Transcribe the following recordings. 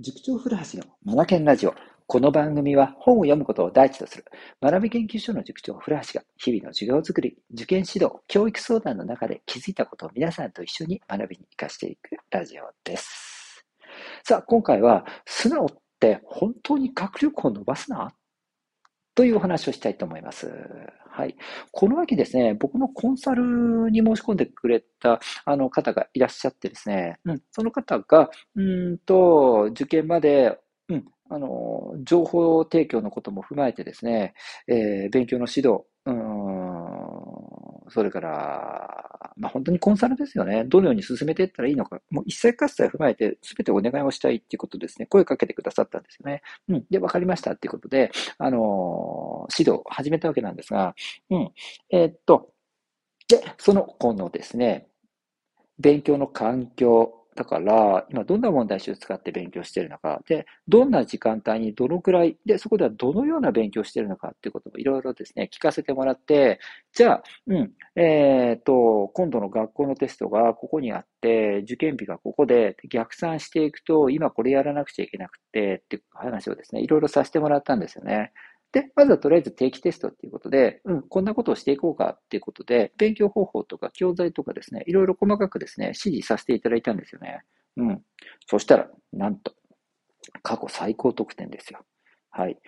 塾長古橋のマナケンラジオ。この番組は本を読むことを第一とする学び研究所の塾長古橋が日々の授業づくり、受験指導、教育相談の中で気づいたことを皆さんと一緒に学びに活かしていくラジオです。さあ、今回は素直って本当に学力を伸ばすな？というお話をしたいと思います。はい。この秋ですね、僕のコンサルに申し込んでくれたあの方がいらっしゃってですね、うん、その方が、うんと、受験まで、うん、あの、情報提供のことも踏まえてですね、えー勉強の指導、うん、それから、まあ、本当にコンサルですよね。どのように進めていったらいいのか、もう一切合切踏まえてすべてお願いをしたいっていうことですね、声かけてくださったんですよね。うん、で、わかりましたっていうことで、あの指導を始めたわけなんですが、うん、えーっと、で、その子のですね、勉強の環境、だから、今どんな問題集を使って勉強しているのか、で、どんな時間帯にどのくらい、で、そこではどのような勉強しているのかっていうことをいろいろですね、聞かせてもらって、じゃあ、うん、えっと、今度の学校のテストがここにあって、受験日がここで、で逆算していくと、今これやらなくちゃいけなくて、っていう話をですね、いろいろさせてもらったんですよね。で、まずはとりあえず定期テストっていうことで、うん、こんなことをしていこうかっていうことで、勉強方法とか教材とかですね、いろいろ細かくですね、指示させていただいたんですよね。うん。そしたら、なんと、過去最高得点ですよ。はい。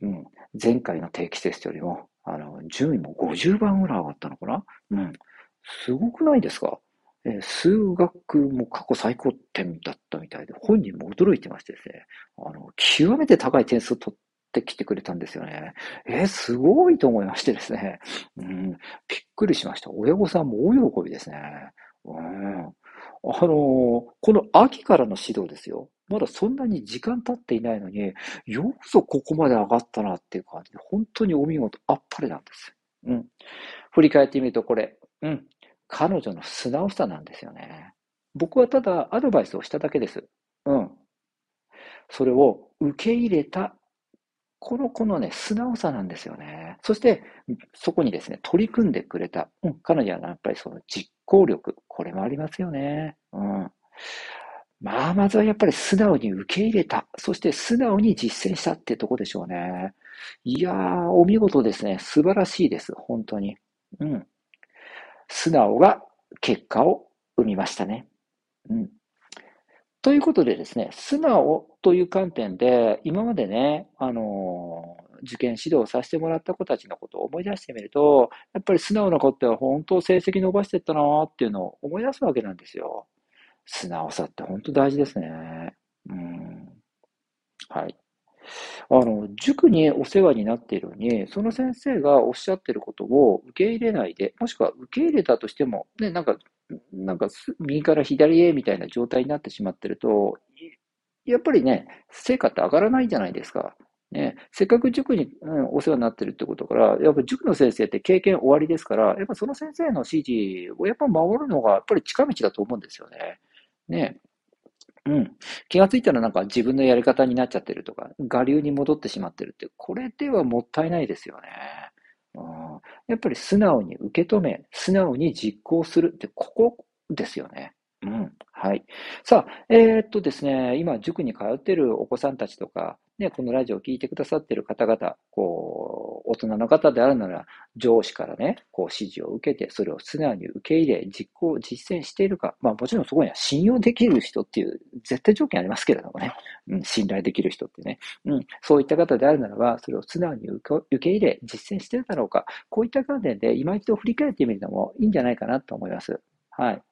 うん。前回の定期テストよりも、あの、順位も50番ぐらい上がったのかな？うん。すごくないですか？えー数学も過去最高点だったみたいで、本人も驚いてましてですね、あの、極めて高い点数を取っってきてくれたんですよね。えすごいと思いましてですね。うん、びっくりしました。親御さんも大喜びですね。うん。あのーこの秋からの指導ですよ。まだそんなに時間経っていないのに、よくぞここまで上がったなっていう感じで、本当にお見事、あっぱれなんです。うん。振り返ってみるとこれ、うん。彼女の素直さなんですよね。僕はただアドバイスをしただけです。うん。それを受け入れた、この子のね、素直さなんですよね。そして、そこにですね、取り組んでくれた。うん。彼女はやっぱりその実行力、これもありますよね。うん。まあ、まずはやっぱり素直に受け入れた。そして素直に実践したってとこでしょうね。いやー、お見事ですね。素晴らしいです。本当に。うん。素直が結果を生みましたね。うん。ということでですね、素直という観点で、今までね、あの受験指導させてもらった子たちのことを思い出してみると、やっぱり素直な子って本当成績伸ばしてったなっていうのを思い出すわけなんですよ。素直さって本当大事ですね。うん。はい。あの、塾にお世話になっているのに、その先生がおっしゃってることを受け入れないで、もしくは受け入れたとしても、ね、なんか、なんか右から左へみたいな状態になってしまってると、やっぱりね、成果って上がらないじゃないですか。ね、せっかく塾に、うん、お世話になってるってことから、やっぱ塾の先生って経験終わりですから、やっぱその先生の指示をやっぱ守るのがやっぱり近道だと思うんですよね。ね。うん。気がついたらなんか自分のやり方になっちゃってるとか、我流に戻ってしまってるって、これではもったいないですよね。あ、やっぱり素直に受け止め、素直に実行するって、ここですよね。うん。はい。さあ、えーっとですね、今、塾に通っているお子さんたちとか、ね、このラジオを聞いてくださっている方々、こう、大人の方であるなら、上司からね、こう指示を受けて、それを素直に受け入れ、実行、実践しているか。まあもちろんそこには信用できる人っていう絶対条件ありますけれどもね。うん、信頼できる人ってね。うん、そういった方であるならば、それを素直に受け入れ、実践しているだろうか。こういった観点で今一度振り返ってみるのもいいんじゃないかなと思います。はい。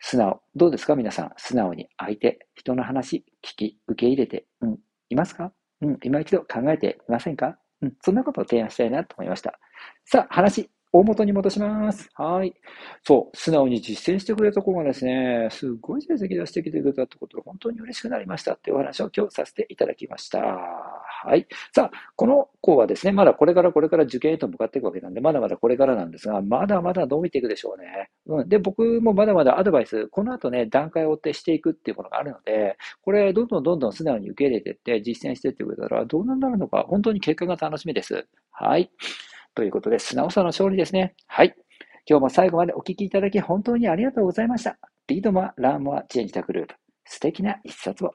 素直。どうですか皆さん？素直に相手、人の話、聞き、受け入れて、うん、いますか？うん、今一度考えてみませんか？うん、そんなことを提案したいなと思いました。さあ、話、大元に戻します。はい。そう、素直に実践してくれた子がですね、すごい成績出してきてくれたってことで、本当に嬉しくなりましたっていうお話を今日させていただきました。はい。さあ、この子はですね、まだこれからこれから受験へと向かっていくわけなんで、まだまだこれからなんですが、まだまだ伸びていくでしょうね。うん。で、僕もまだまだアドバイス、この後ね、段階を追ってしていくっていうものがあるので、これ、どんどんどんどん素直に受け入れていって、実践していってくれたら、どうなるのか、本当に結果が楽しみです。はい。ということで、素直さの勝利ですね。はい。今日も最後までお聞きいただき本当にありがとうございました。 Read more, learn more, change the globe。素敵な一冊を。